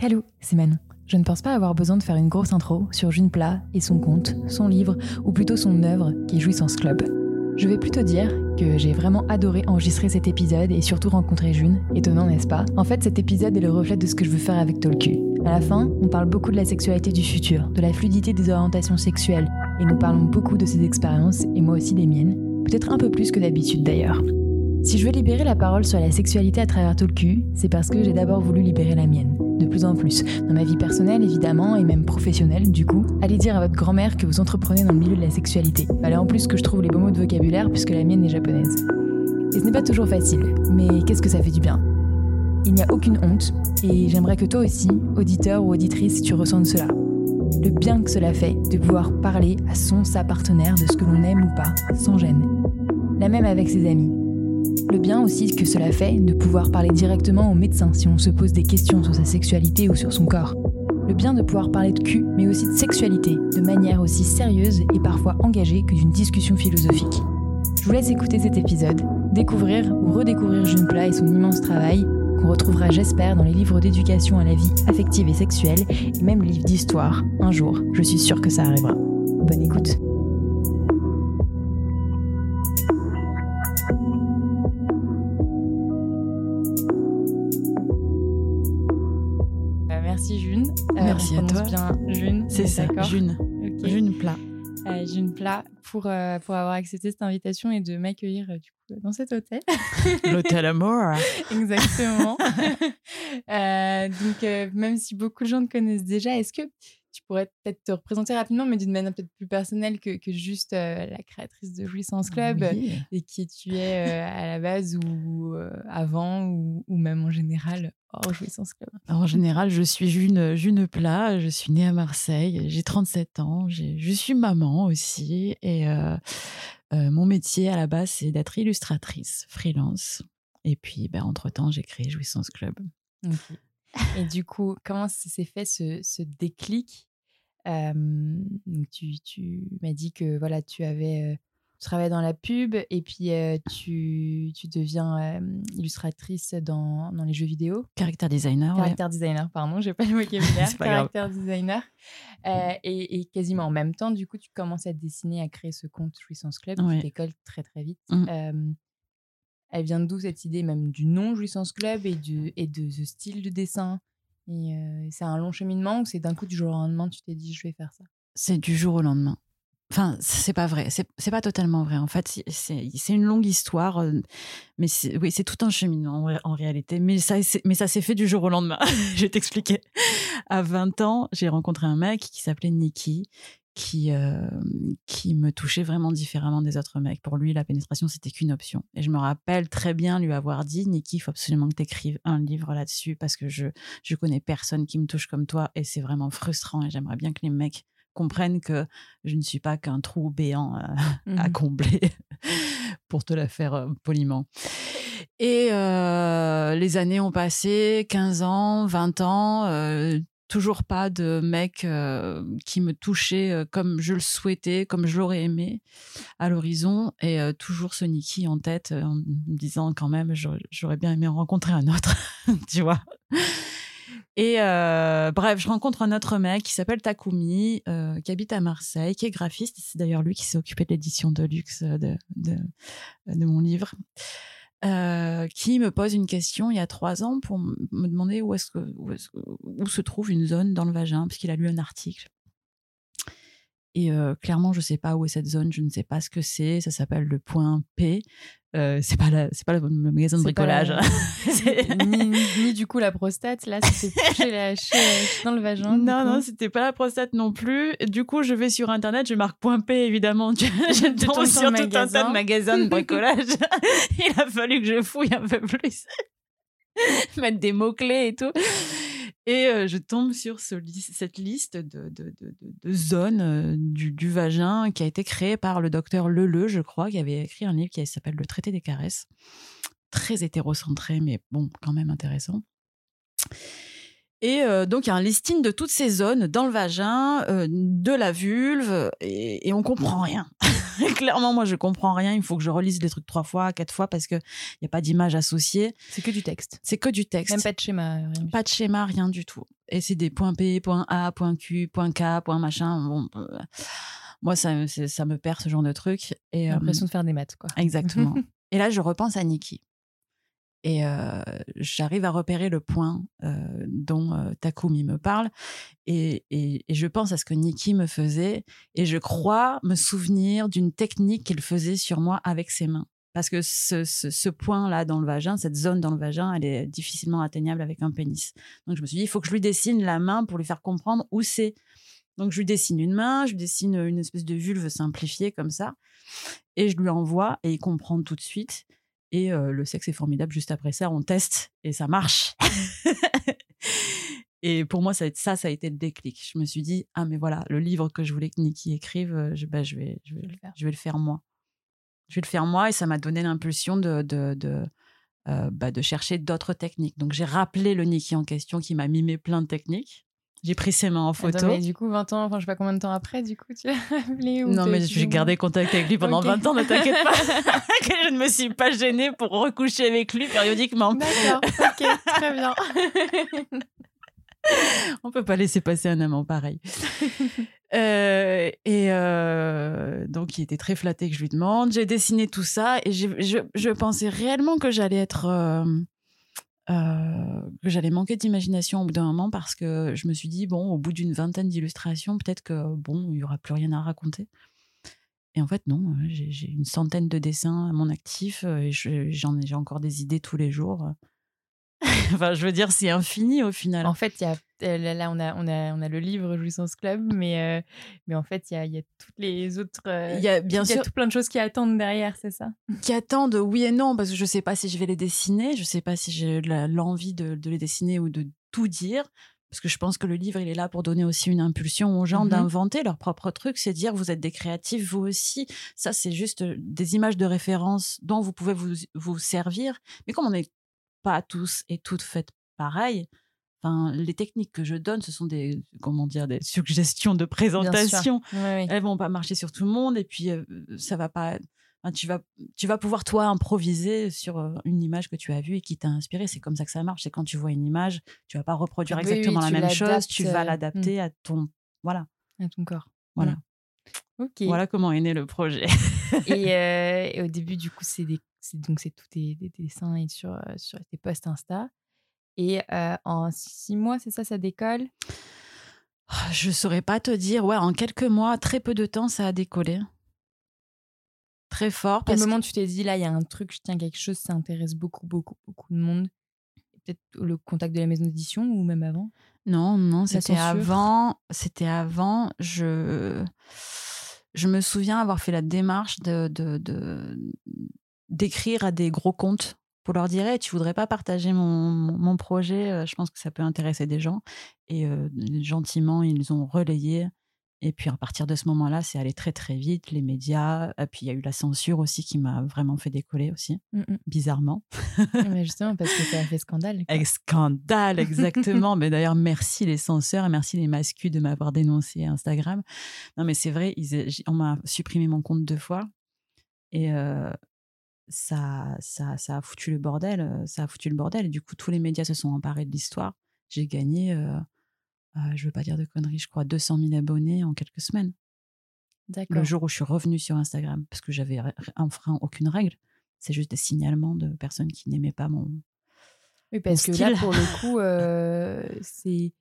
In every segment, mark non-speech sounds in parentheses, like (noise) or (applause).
Hello, c'est Manon. Je ne pense pas avoir besoin de faire une grosse intro sur June Plat et son conte, son livre, ou plutôt son œuvre qui est Jouissance Club. Je vais plutôt dire que j'ai vraiment adoré enregistrer cet épisode et surtout rencontrer June, étonnant n'est-ce pas? En fait cet épisode est le reflet de ce que je veux faire avec Tolku. À la fin, on parle beaucoup de la sexualité du futur, de la fluidité des orientations sexuelles, et nous parlons beaucoup de ses expériences, et moi aussi des miennes, peut-être un peu plus que d'habitude d'ailleurs. Si je veux libérer la parole sur la sexualité à travers Tolku, c'est parce que j'ai d'abord voulu libérer la mienne de plus en plus. Dans ma vie personnelle, évidemment, et même professionnelle, du coup. Allez dire à votre grand-mère que vous entreprenez dans le milieu de la sexualité. Fallait en plus que je trouve les beaux mots de vocabulaire puisque la mienne est japonaise. Et ce n'est pas toujours facile, mais qu'est-ce que ça fait du bien? Il n'y a aucune honte, et j'aimerais que toi aussi, auditeur ou auditrice, tu ressentes cela. Le bien que cela fait de pouvoir parler à son, sa partenaire de ce que l'on aime ou pas, sans gêne. La même avec ses amis. Le bien aussi que cela fait de pouvoir parler directement au médecin si on se pose des questions sur sa sexualité ou sur son corps. Le bien de pouvoir parler de cul, mais aussi de sexualité, de manière aussi sérieuse et parfois engagée que d'une discussion philosophique. Je vous laisse écouter cet épisode, découvrir ou redécouvrir June Plat et son immense travail, qu'on retrouvera j'espère dans les livres d'éducation à la vie affective et sexuelle, et même le livre d'histoire, un jour, je suis sûre que ça arrivera. Bonne écoute. Merci on à toi. bien June. C'est ça, June. June plat. Euh, June Plat pour, euh, pour avoir accepté cette invitation et de m'accueillir euh, du coup dans cet hôtel. (laughs) L'hôtel Amour. (laughs) Exactement. (laughs) Euh, donc, euh, même si beaucoup de gens te connaissent déjà, est-ce que tu pourrais peut-être te représenter rapidement, mais d'une manière peut-être plus personnelle que, que juste euh, la créatrice de Jouissance Club Oui. et qui tu es euh, à la base ou euh, avant ou, ou même en général hors Jouissance Club? En général, je suis June, June Plat. Je suis née à Marseille. J'ai 37 ans. Je suis maman aussi. Et euh, euh, mon métier à la base, c'est d'être illustratrice, freelance. Et puis, ben, entre-temps, j'ai créé Jouissance Club. Et du coup, comment s'est fait ce, ce déclic Euh, donc tu, tu m'as dit que voilà, tu avais tu travaillais dans la pub et puis euh, tu, tu deviens euh, illustratrice dans, dans les jeux vidéo. Caractère designer, ouais. Caractère designer, pardon, j'ai pas le (laughs) vocabulaire. Caractère designer. Euh, et, et quasiment en même temps, du coup, tu commences à dessiner, à créer ce compte Jouissance Club. Ouais. Tu décolles très très vite. Mm. Euh, elle vient d'où cette idée même du nom Jouissance Club et, du, et de ce style de dessin? Et euh, c'est un long cheminement ou c'est d'un coup du jour au lendemain tu t'es dit je vais faire ça? C'est du jour au lendemain. Enfin, c'est pas vrai. C'est pas totalement vrai. En fait, c'est- une longue histoire, euh, mais oui, c'est tout un cheminement en, en réalité. Mais ça, c'est- mais ça s'est fait du jour au lendemain. (laughs) je vais t'expliquer. À 20 ans, j'ai rencontré un mec qui s'appelait Nicky, qui euh, qui me touchait vraiment différemment des autres mecs. Pour lui, la pénétration c'était qu'une option. Et je me rappelle très bien lui avoir dit, Nicky, il faut absolument que tu écrives un livre là-dessus parce que je je connais personne qui me touche comme toi et c'est vraiment frustrant. Et j'aimerais bien que les mecs comprennent que je ne suis pas qu'un trou béant euh, (laughs) à Mhm. combler, (laughs) pour te la faire euh, poliment. Et euh, les années ont passé, 15 ans, 20 ans, toujours pas de mec euh, qui me touchait euh, comme je le souhaitais, comme je l'aurais aimé à l'horizon, et euh, toujours ce Niki en tête, en me disant quand même, j'aurais bien aimé en rencontrer un autre, (laughs) tu vois. Et bref, je rencontre un autre mec qui s'appelle Takumi, qui habite à Marseille, qui est graphiste. C'est d'ailleurs lui qui s'est occupé de l'édition de luxe de mon livre. Euh, qui me pose une question il y a trois ans pour me demander où se trouve une zone dans le vagin, puisqu'il a lu un article. Et euh, clairement, je ne sais pas où est cette zone, je ne sais pas ce que c'est. Ça s'appelle le point P. Euh, c'est pas la- c'est pas le, magasin de bricolage. la- (laughs) (laughs) ni, du coup la prostate là c'était (laughs) la, dans le vagin Non, non, c'était pas la prostate non plus. Du coup, je vais sur Internet, je marque point P, évidemment. Je, je tombe sur tout un tas de magasins de bricolage. Il a fallu que je fouille un peu plus. Mettre des mots-clés et tout. Et je tombe sur cette liste de, zones du, du vagin qui a été créée par le docteur Leleu, je crois, qui avait écrit un livre qui s'appelle Le traité des caresses. Très hétérocentré, mais bon, quand même intéressant. Et euh, donc, il y a un listing de toutes ces zones dans le vagin, euh, de la vulve, et, et on comprend rien. (laughs) Clairement, moi, je comprends rien. Il faut que je relise les trucs trois fois, quatre fois, parce qu'il n'y a pas d'image associée. C'est que du texte. C'est que du texte. Même pas de schéma. Rien du Pas de schéma, rien du tout. Et c'est des points P, point A, point Q, point K, point machin. Bon, euh, moi, ça, me perd ce genre de truc. J'ai euh, l'impression de faire des maths, quoi. Exactement. (laughs) et là, je repense à Nikki. Et j'arrive à repérer le point dont Takumi me parle. Et, je pense à ce que Nikki me faisait. Et je crois me souvenir d'une technique qu'il faisait sur moi avec ses mains. Parce que ce, ce- ce point-là dans le vagin, cette zone dans le vagin, elle est difficilement atteignable avec un pénis. Donc je me suis dit, il faut que je lui dessine la main pour lui faire comprendre où c'est. Donc je lui dessine une main, je lui dessine une espèce de vulve simplifiée comme ça et je lui envoie et il comprend tout de suite. Et euh, le sexe est formidable. Juste après ça, on teste et ça marche. (laughs) et pour moi, ça, ça, ça a été le déclic. Je me suis dit, ah, mais voilà, le livre que je voulais que Nikki écrive, je, bah, je, vais, je, vais, le faire. je vais le faire moi. Je vais le faire moi et ça m'a donné l'impulsion de, de, de, euh, bah, de chercher d'autres techniques. Donc, j'ai rappelé le Nikki en question qui m'a mimé plein de techniques. J'ai pris ses mains en photo. Attends, mais du coup, 20 ans, enfin, je sais pas combien de temps après, du coup, tu as (laughs) appelé ou Non, mais j'ai gardé contact avec lui pendant Ok. 20 ans, ne t'inquiète pas. que (laughs) (laughs) je ne me suis pas gênée pour recoucher avec lui périodiquement. D'accord, ok, très bien. On peut pas laisser passer un amant pareil. Euh, et euh, donc, il était très flatté que je lui demande. J'ai dessiné tout ça et je, je pensais réellement que j'allais être. euh, euh, que j'allais manquer d'imagination au bout d'un moment parce que je me suis dit, bon, au bout d'une vingtaine d'illustrations, peut-être que, bon, il y aura plus rien à raconter. Et en fait, non, euh, j'ai une centaine de dessins à mon actif euh, et je- j'en ai, j'ai encore des idées tous les jours. (laughs) enfin, je veux dire, c'est infini au final. En fait, il y a, euh, là, on, a, on, a, on a le livre Jouissance Club, mais, euh, mais en fait, il y a, y a toutes les autres. euh, Il y a bien il y a sûr tout plein de choses qui attendent derrière, c'est ça? Qui attendent oui et non parce que je sais pas si je vais les dessiner, je sais pas si j'ai l'envie de, de les dessiner ou de tout dire parce que je pense que le livre il est là pour donner aussi une impulsion aux gens Mhm. d'inventer leur propre truc, c'est dire vous êtes des créatifs vous aussi. Ça c'est juste des images de référence dont vous pouvez vous, vous servir, mais comme on n'est pas tous et toutes faites pareil. Enfin, les techniques que je donne, ce sont des comment dire des suggestions de présentation. Ouais, ouais. elles vont pas marcher sur tout le monde et puis euh, ça va pas enfin, tu vas tu vas pouvoir toi improviser sur euh, une image que tu as vue et qui t'a inspiré. C'est comme ça que ça marche. C'est quand tu vois une image tu vas pas reproduire Oui, oui, exactement la même chose. tu vas euh, l'adapter à ton voilà. À ton corps. voilà. Ok. voilà comment est né le projet. Et, (laughs) euh, et au début, du coup, c'est des, donc c'est tout des, des dessins et sur, euh, sur tes posts Insta. Et euh, en six mois, c'est ça, ça décolle? je saurais pas te dire ouais en quelques mois très peu de temps ça a décollé très fort parce que- moment tu t'es dit, là, il y a un truc, je tiens quelque chose, ça intéresse beaucoup, beaucoup, beaucoup de monde Peut-être le contact de la maison d'édition ou même avant? Non, non, c'était avant. C'était avant. Je, je me souviens avoir fait la démarche de, de, de- d'écrire à des gros comptes pour leur dire Hey, tu voudrais pas partager mon, mon, projet Euh, Je pense que ça peut intéresser des gens. Et euh, gentiment, ils ont relayé. Et puis à partir de ce moment-là, c'est allé très très vite. Les médias. Et puis il y a eu la censure aussi qui m'a vraiment fait décoller aussi, Mm, mm. bizarrement. Mais Justement, parce que ça a fait scandale. quoi. Avec scandale, exactement. mais d'ailleurs, merci les censeurs et merci les mascus de m'avoir dénoncé Instagram. Non, mais c'est vrai, ils- on m'a supprimé mon compte deux fois. Et euh, ça, ça, ça a foutu le bordel. euh, Ça a foutu le bordel. Et du coup, tous les médias se sont emparés de l'histoire. J'ai gagné, euh, euh, je veux pas dire de conneries, je crois 200 000 abonnés en quelques semaines. D'accord. Le jour où je suis revenue sur Instagram, parce que j'avais enfreint aucune règle. C'est juste des signalements de personnes qui n'aimaient pas mon, Oui, parce mon que là, pour le coup, (laughs) euh, c'est.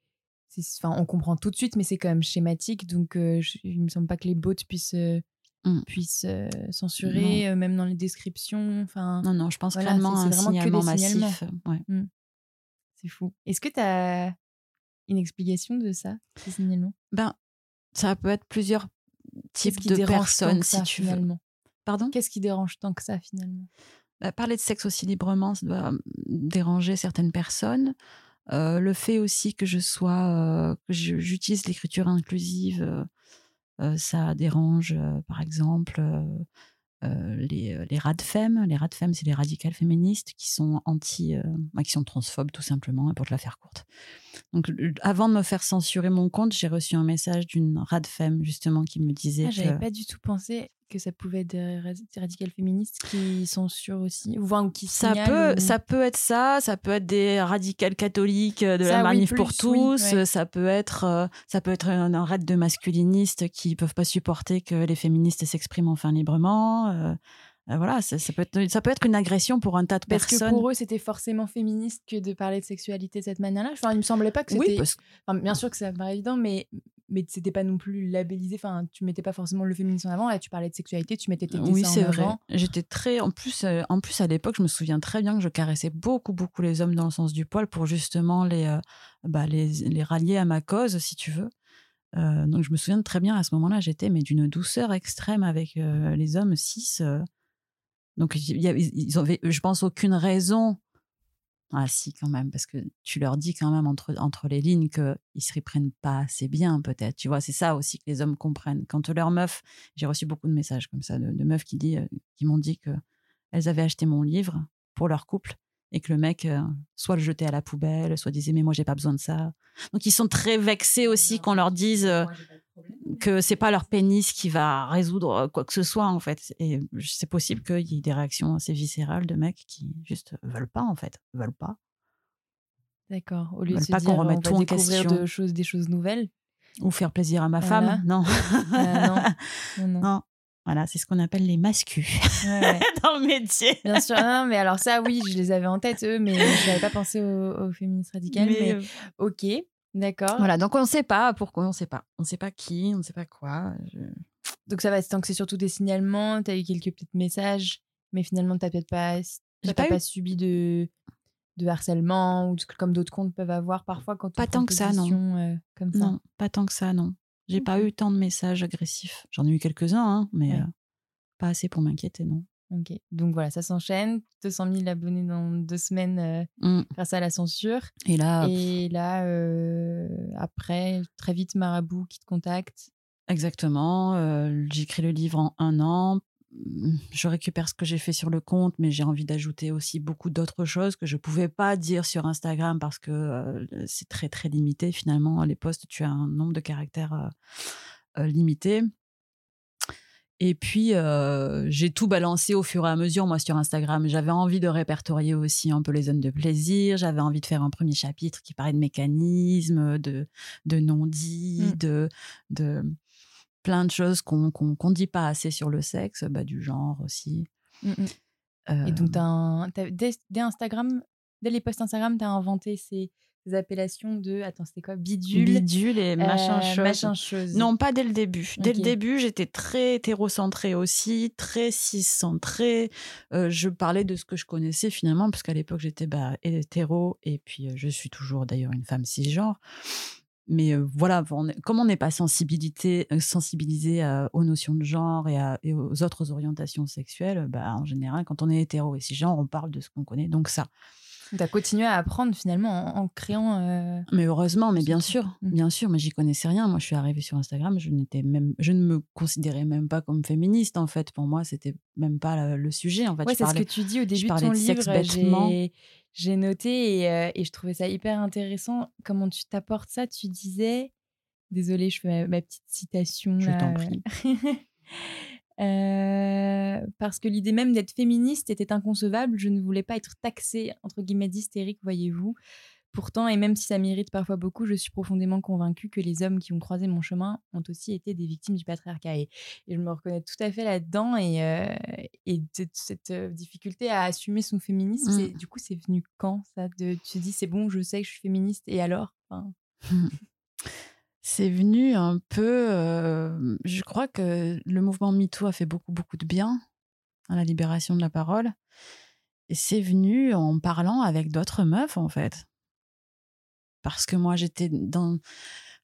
Enfin, on comprend tout de suite, mais c'est quand même schématique. Donc, euh, je- il me semble pas que les bots puissent, Mm. puissent euh, censurer, euh, même dans les descriptions. Enfin, Non, non, je pense Voilà, clairement c'est- un vraiment que des signalement massif. Ouais. c'est fou. Est-ce que tu as une explication de ça, ces signalements? Ben, ça peut être plusieurs types de personnes, si tu veux. Pardon? Qu'est-ce qui dérange tant que ça, finalement? Bah, Parler de sexe aussi librement, ça doit hum, déranger certaines personnes. Euh, le fait aussi que je sois, euh, que j'utilise l'écriture inclusive, euh, euh, ça dérange, euh, par exemple, euh, les, les radfem. Les radfem, c'est les radicales féministes qui sont anti, bah, qui sont transphobes tout simplement, pour te la faire courte. Donc, avant de me faire censurer mon compte, j'ai reçu un message d'une radfem justement qui me disait ah, J'avais pas du tout pensé que ça pouvait être des radicales féministes qui censurent aussi ou, qui ça peut ça peut être ça ça peut être des radicales catholiques de la manif pour tous ça peut être ça peut être un, raid de masculinistes qui peuvent pas supporter que les féministes s'expriment enfin librement euh, euh, voilà, ça, peut être, ça peut être une agression pour un tas de personnes. Parce que pour eux, c'était forcément féministe que de parler de sexualité de cette manière-là. Enfin, il me semblait pas que c'était. Oui, bien sûr que ça paraît évident, mais mais c'était pas non plus labellisé. Enfin, tu mettais pas forcément le féminisme en avant. Là, tu parlais de sexualité, tu mettais tes dessins Oui, c'est vrai. J'étais très. En plus, euh, en plus à l'époque, je me souviens très bien que je caressais beaucoup, beaucoup les hommes dans le sens du poil pour justement les, euh, bah, les, les rallier à ma cause, si tu veux. donc je me souviens très bien à ce moment-là, j'étais mais d'une douceur extrême avec les hommes cis. Donc, ils avaient, je pense, aucune raison. Ah, si, quand même, parce que tu leur dis quand même entre, entre les lignes qu'ils ne se reprennent pas assez bien, peut-être. Tu vois, c'est ça aussi que les hommes comprennent. Quand leur meuf, j'ai reçu beaucoup de messages comme ça, de, meufs qui, dit, euh, qui m'ont dit qu'elles avaient acheté mon livre pour leur couple et que le mec euh, soit le jetait à la poubelle, soit disait mais moi j'ai pas besoin de ça. Donc ils sont très vexés aussi qu'on leur dise euh, que c'est pas leur pénis qui va résoudre euh, quoi que ce soit en fait. Et c'est possible qu'il y ait des réactions assez viscérales de mecs qui juste veulent pas en fait, veulent pas. D'accord. Au lieu de se pas qu'on remette tout en question, de choses, des choses nouvelles. Ou faire plaisir à ma femme, non. non. (laughs) non. non. Voilà, c'est ce qu'on appelle les mascus (laughs) dans le métier. Bien sûr, non, mais alors ça, oui, je les avais en tête, eux, mais je n'avais pas pensé aux, féministes radicales. Mais, euh, ok, d'accord. Voilà, donc on ne sait pas pourquoi, on ne sait pas. On ne sait pas qui, on ne sait pas quoi. Donc ça va, tant que c'est surtout des signalements, tu as eu quelques petits messages, mais finalement, tu n'as peut-être pas, pas, subi de, de harcèlement ou comme d'autres comptes peuvent avoir parfois quand Pas tant que ça, non. Euh, comme ça. Non, pas tant que ça, non. J'ai pas eu tant de messages agressifs. J'en ai eu quelques-uns, hein, mais euh, pas assez pour m'inquiéter, non. Ok, donc voilà, ça s'enchaîne. 200 000 abonnés dans deux semaines euh, mmh. grâce à la censure. Et là, et là euh, après, très vite, Marabout qui te contacte. Exactement. J'écris le livre en un an je récupère ce que j'ai fait sur le compte, mais j'ai envie d'ajouter aussi beaucoup d'autres choses que je ne pouvais pas dire sur Instagram parce que euh, c'est très très limité finalement. Les posts, tu as un nombre de caractères euh, euh, limité. Et puis, j'ai tout balancé au fur et à mesure, moi, sur Instagram. J'avais envie de répertorier aussi un peu les zones de plaisir. J'avais envie de faire un premier chapitre qui parlait de mécanismes, de, de non-dits, mmh. de, de, plein de choses qu'on ne dit pas assez sur le sexe, bah, du genre aussi. Mmh et donc, as dès, Instagram, dès les posts Instagram, tu as inventé ces, appellations de, attends, c'était quoi Bidule Bidule et machin, euh, machin chose. Non, pas dès le début. Dès le début, j'étais très hétérocentrée aussi, très ciscentrée. Euh, je parlais de ce que je connaissais finalement, parce qu'à l'époque, j'étais bah, hétéro, et puis euh, je suis toujours d'ailleurs une femme cisgenre mais voilà, comme on n'est pas sensibilisé aux notions de genre et, aux autres orientations sexuelles, bah, en général, quand on est hétéro et cisgenre, on parle de ce qu'on connaît. Donc ça. Tu as continué à apprendre finalement en, créant. Mais heureusement, mais bien sûr, mmh. bien sûr, mais j'y connaissais rien. Moi, je suis arrivée sur Instagram, je n'étais même, je ne me considérais même pas comme féministe en fait. Pour moi, c'était même pas le, sujet en fait. Ouais, c'est ce que tu dis au début de ton livre j'ai noté euh, et, je trouvais ça hyper intéressant. Comment tu t'apportes ça? Tu disais, désolée, je fais ma, petite citation. Je t'en prie. (laughs) Euh, parce que l'idée même d'être féministe était inconcevable. Je ne voulais pas être taxée, entre guillemets, d'hystérique, voyez-vous. Pourtant, et même si ça m'irrite parfois beaucoup, je suis profondément convaincue que les hommes qui ont croisé mon chemin ont aussi été des victimes du patriarcat. Et, je me reconnais tout à fait là-dedans. Et, euh, et cette, euh, difficulté à assumer son féminisme, mmh. du coup, c'est venu quand ça de, Tu te dis, c'est bon, je sais que je suis féministe, et alors? (laughs) C'est venu un peu. Euh, je crois que le mouvement MeToo a fait beaucoup, beaucoup de bien à la libération de la parole. Et c'est venu en parlant avec d'autres meufs, en fait parce que moi j'étais dans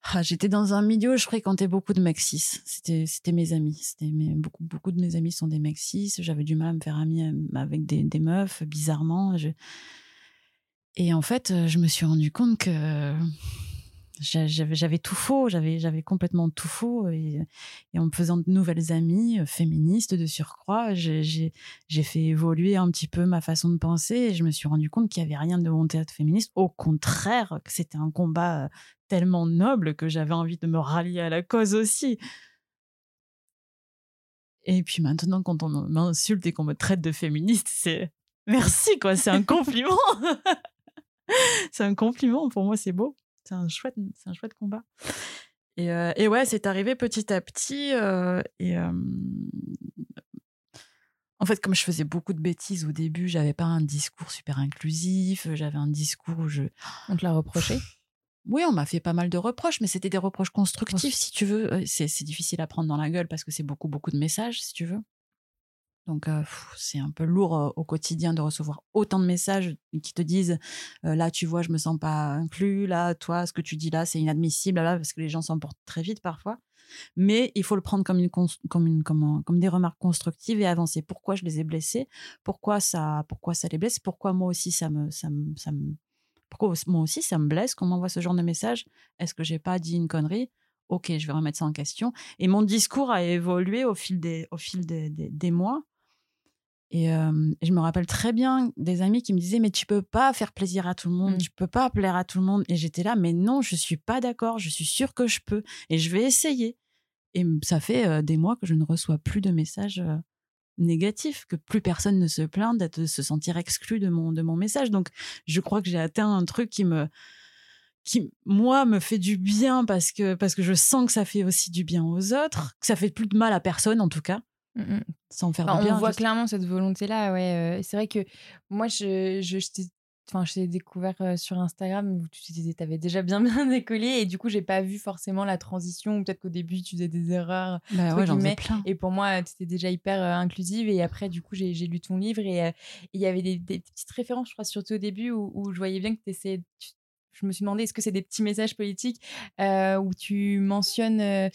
ah, j'étais dans un milieu où je fréquentais beaucoup de mecs cis. C'était c'était mes amis. C'était beaucoup beaucoup de mes amis sont des mecs cis. J'avais du mal à me faire amie avec des, des meufs bizarrement. Et en fait, je me suis rendu compte que j'avais tout faux, j'avais complètement tout faux et, en me faisant de nouvelles amies euh, féministes de surcroît, j'ai fait évoluer un petit peu ma façon de penser et je me suis rendu compte qu'il y avait rien de mon théâtre féministe, au contraire, que c'était un combat euh, tellement noble que j'avais envie de me rallier à la cause aussi. Et puis maintenant, quand on m'insulte et qu'on me traite de féministe, c'est merci quoi, c'est un compliment. (laughs) c'est un compliment pour moi, c'est beau c'est un chouette, c'est un chouette combat. Et, euh, et ouais, c'est arrivé petit à petit. Euh, et en fait, comme je faisais beaucoup de bêtises au début, j'avais pas un discours super inclusif. J'avais un discours où je. On te l'a reproché? Oui, on m'a fait pas mal de reproches, mais c'était des reproches constructifs, si tu veux. C'est, c'est difficile à prendre dans la gueule parce que c'est beaucoup, beaucoup de messages, si tu veux. Donc c'est un peu lourd au quotidien de recevoir autant de messages qui te disent là tu vois je me sens pas inclus là toi ce que tu dis là c'est inadmissible parce que les gens s'emportent très vite parfois. Mais il faut le prendre comme une comme des remarques constructives et avancer. Pourquoi je les ai blessés? Pourquoi ça pourquoi ça les blesse? Pourquoi moi aussi ça me ça me, ça me pourquoi moi aussi ça me blesse qu'on m'envoie ce genre de message est-ce que j'ai pas dit une connerie? Ok, je vais remettre ça en question. Et mon discours a évolué au fil des, au fil des, des mois. Et, je me rappelle très bien des amis qui me disaient mais tu peux pas faire plaisir à tout le monde, mmh. tu peux pas plaire à tout le monde. Et j'étais là mais non, je suis pas d'accord, je suis sûre que je peux et je vais essayer. Et ça fait des mois que je ne reçois plus de messages négatifs, que plus personne ne se plaint d'être de se sentir exclu de mon de mon message. Donc je crois que j'ai atteint un truc qui me qui moi me fait du bien parce que parce que je sens que ça fait aussi du bien aux autres, que ça fait plus de mal à personne en tout cas. Mmh. Sans faire On voit clairement cette volonté-là. Ouais, c'est vrai que moi, je, je, Enfin, je t'ai découvert sur Instagram où tu avais déjà bien (laughs) bien décollé et du coup j'ai pas vu forcément la transition peut-être qu'au début tu faisais des erreurs bah ouais, plein. et pour moi tu étais déjà hyper inclusive et après du coup j'ai lu ton livre et il y avait des, petites références je crois surtout au début où, où je voyais bien que tu essayais je me suis demandé est-ce que c'est des petits messages politiques où tu mentionnes euh,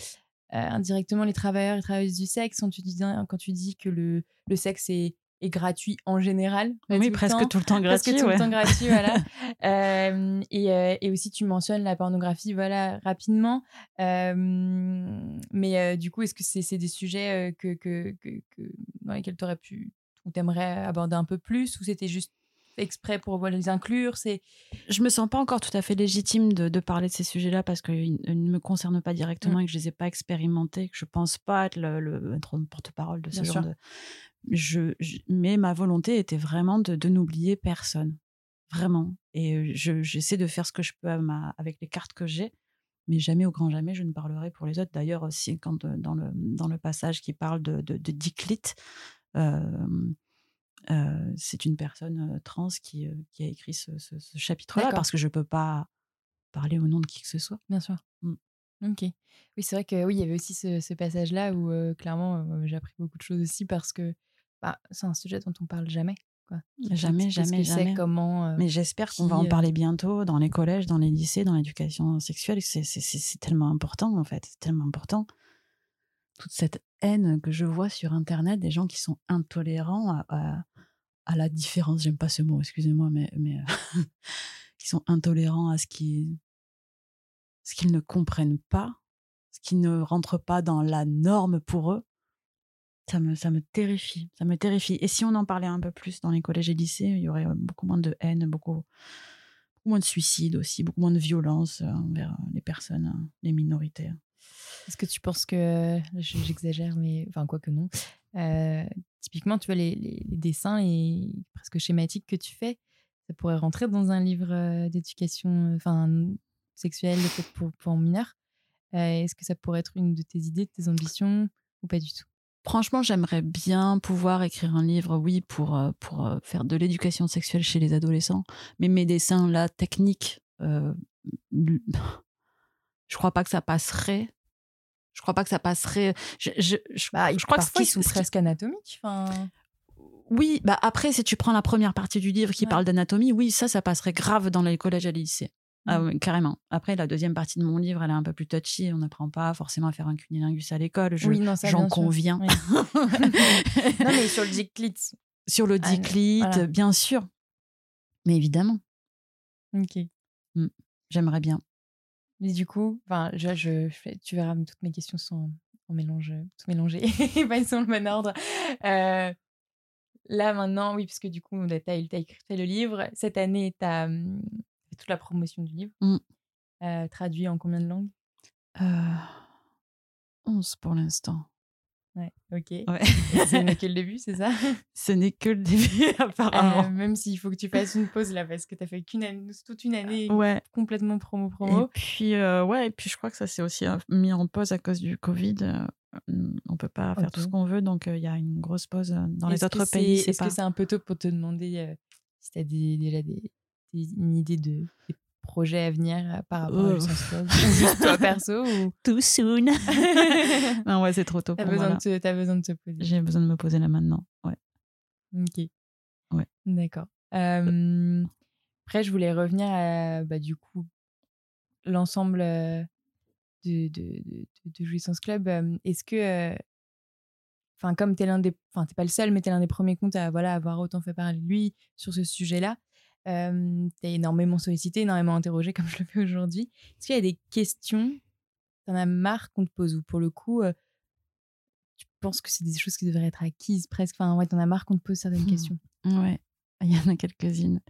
indirectement les travailleurs et travailleuses du sexe quand tu dis, quand tu dis que le, le sexe est, est gratuit en général. Oui, presque tout le temps gratuit. Presque tout le temps gratuit, voilà. (laughs) Euh, et, euh, et, aussi, tu mentionnes la pornographie, voilà, rapidement. mais du coup, est-ce que c'est des sujets que, que, que, dans lesquels tu aurais pu, ou t'aimerais aborder un peu plus, ou c'était juste exprès pour les inclure C'est. Je me sens pas encore tout à fait légitime de, parler de ces sujets-là parce qu'ils ne me concernent pas directement mmh. et que je les ai pas expérimentés, que je pense pas être le, porte-parole de ce genre de. Je, mais ma volonté était vraiment de, n'oublier personne, vraiment. Et j'essaie de faire ce que je peux avec les cartes que j'ai mais jamais au grand jamais je ne parlerai pour les autres. D'ailleurs, aussi, quand dans le, dans le passage qui parle de, de, de Diclite, c'est une personne trans qui, qui a écrit ce, chapitre-là parce que je ne peux pas parler au nom de qui que ce soit. Bien sûr. Mmh. Ok. Oui, c'est vrai que oui, il y avait aussi ce, passage-là où clairement j'ai appris beaucoup de choses aussi parce que bah, c'est un sujet dont on parle jamais. Quoi. Jamais, jamais, jamais. Comment, Mais j'espère qu'on va en parler bientôt dans les collèges, dans les lycées, dans l'éducation sexuelle. C'est tellement important en fait, c'est tellement important toute cette haine que je vois sur Internet, des gens qui sont intolérants à, la différence, j'aime pas ce mot, excusez-moi, mais, euh, (laughs) qui sont intolérants à ce ce qu'ils ne comprennent pas, ce qui ne rentre pas dans la norme pour eux, ça me, ça me terrifie, ça me terrifie. Et si on en parlait un peu plus dans les collèges et lycées, il y aurait beaucoup moins de haine, beaucoup, beaucoup moins de suicides aussi, beaucoup moins de violence euh, envers les personnes, hein, les minorités. Est-ce que tu penses que, j'exagère, mais enfin, quoi que non, euh, typiquement, tu vois, les, dessins et presque schématiques que tu fais, ça pourrait rentrer dans un livre euh, d'éducation euh, enfin, sexuelle pour, pour, mineurs. Est-ce que ça pourrait être une de tes idées, de tes ambitions ou pas du tout? Franchement, j'aimerais bien pouvoir écrire un livre, oui, pour, pour faire de l'éducation sexuelle chez les adolescents. Mais mes dessins, là, techniques, euh, (laughs) je crois pas que ça passerait je crois pas que ça passerait. Je, je, je, bah, crois qu'ils sont presque anatomiques. Oui, bah après, si tu prends la première partie du livre qui parle d'anatomie, oui, ça, ça passerait grave dans les collèges et les lycées. Ah mmh. carrément. Après, la deuxième partie de mon livre, elle est un peu plus touchy. On n'apprend pas forcément à faire un cunilingus à l'école. oui, non, j'en conviens. (laughs) non, mais sur le diclite. Sur le ah, diclite, bien sûr. Mais évidemment. Ok. Mmh. J'aimerais bien. Mais du coup, enfin, je, je, tu verras, toutes mes questions sont en mélange, tout mélangé, (laughs) pas sont le bon ordre. Euh, là, maintenant, oui, parce que du coup, tu as, écrit le livre. Cette année, tu as mmh, fait toute la promotion du livre. Mmh. Euh, traduit en combien de langues? Euh, 11 pour l'instant. Ouais, ok. (laughs) (laughs) (laughs) Ce n'est que le début, c'est ça? Ce n'est que le début, apparemment. Euh, même s'il faut que tu fasses une pause là, parce que tu as fait qu'une année, toute une année ouais. complètement promo-promo. Et puis, euh, ouais, et puis je crois que ça s'est aussi euh, mis en pause à cause du Covid. on peut pas faire tout ce qu'on veut, donc il y a une grosse pause dans les autres pays. Est-ce que c'est un peu tôt pour te demander si tu as déjà des, une idée de, projet à venir euh, par rapport à Sens Club Juste toi perso ou... (laughs) Too soon. (laughs) non, ouais, c'est trop tôt t'as pour besoin moi. De te, besoin de te poser. J'ai besoin de me poser là maintenant. Ouais. Ok. Ouais. D'accord. Euh, après, je voulais revenir à, bah, du coup, l'ensemble euh, de, de, de, de, Jouissance Club. Est-ce que enfin comme tu es l'un des enfin t'es pas le seul mais tu es l'un des premiers comptes à voilà avoir autant fait parler de lui sur ce sujet-là euh, tu énormément sollicité, énormément interrogé (laughs) comme je le fais aujourd'hui. Est-ce qu'il y a des questions, tu en as marre qu'on te pose ou pour le coup, tu penses que c'est des choses qui devraient être acquises presque? Enfin, ouais, en as marre qu'on te pose certaines mmh. questions Ouais, (laughs) il y en a quelques-unes.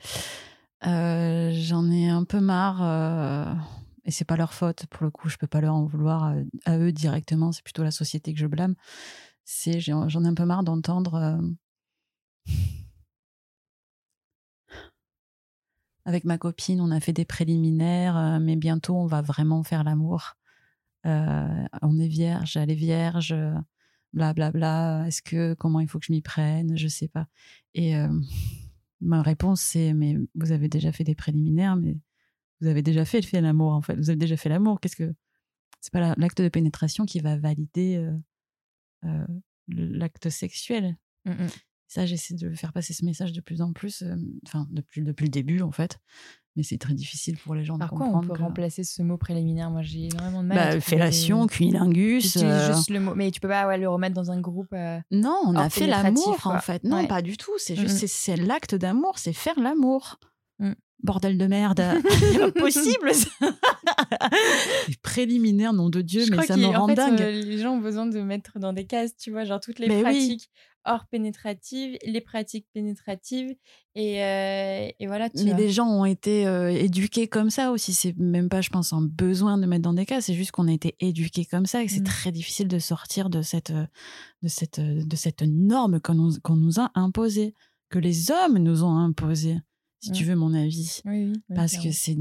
J'en ai un peu marre. Et c'est pas leur faute, pour le coup, je peux pas leur en vouloir à, eux directement, c'est plutôt la société que je blâme. C'est j'en ai un peu marre d'entendre avec ma copine, on a fait des préliminaires, euh, mais bientôt on va vraiment faire l'amour. Euh, on est vierge, elle est vierge, blablabla. Bla, bla. Est-ce que comment il faut que je m'y prenne? Je sais pas. Et euh, (laughs) ma réponse c'est mais vous avez déjà fait des préliminaires, mais vous avez déjà fait, fait l'amour en fait. Vous avez déjà fait l'amour. Qu'est-ce que c'est pas l'acte de pénétration qui va valider l'acte sexuel. Mmh, mmh. Ça, j'essaie de faire passer ce message de plus en plus, enfin, depuis, depuis le début, en fait. Mais c'est très difficile pour les gens Par de comprendre. Par quoi on peut remplacer ce mot préliminaire? Moi, j'ai énormément de mal. Bah, fellation, des... cunilingus. Euh... juste le mot. Mais tu peux pas ouais, le remettre dans un groupe. Euh... Non, on a fait l'amour, en fait. Non, pas du tout. C'est juste, c'est l'acte d'amour, c'est faire l'amour. Mmh. Bordel de merde. (laughs) Impossible Préliminaire, nom de Dieu, Je mais ça me rend en fait, dingue. Euh, les gens ont besoin de mettre dans des cases, tu vois, genre toutes les mais pratiques. Oui hors pénétrative, les pratiques pénétratives et, euh, et voilà. Mais les gens ont été euh, éduqués comme ça aussi. C'est même pas, je pense, un besoin de mettre dans des cas. C'est juste qu'on a été éduqués comme ça et que c'est mmh. très difficile de sortir de cette, de cette, de cette norme qu'on nous, qu'on nous a imposée, que les hommes nous ont imposée si tu veux mon avis. Oui, oui, Parce que c'est,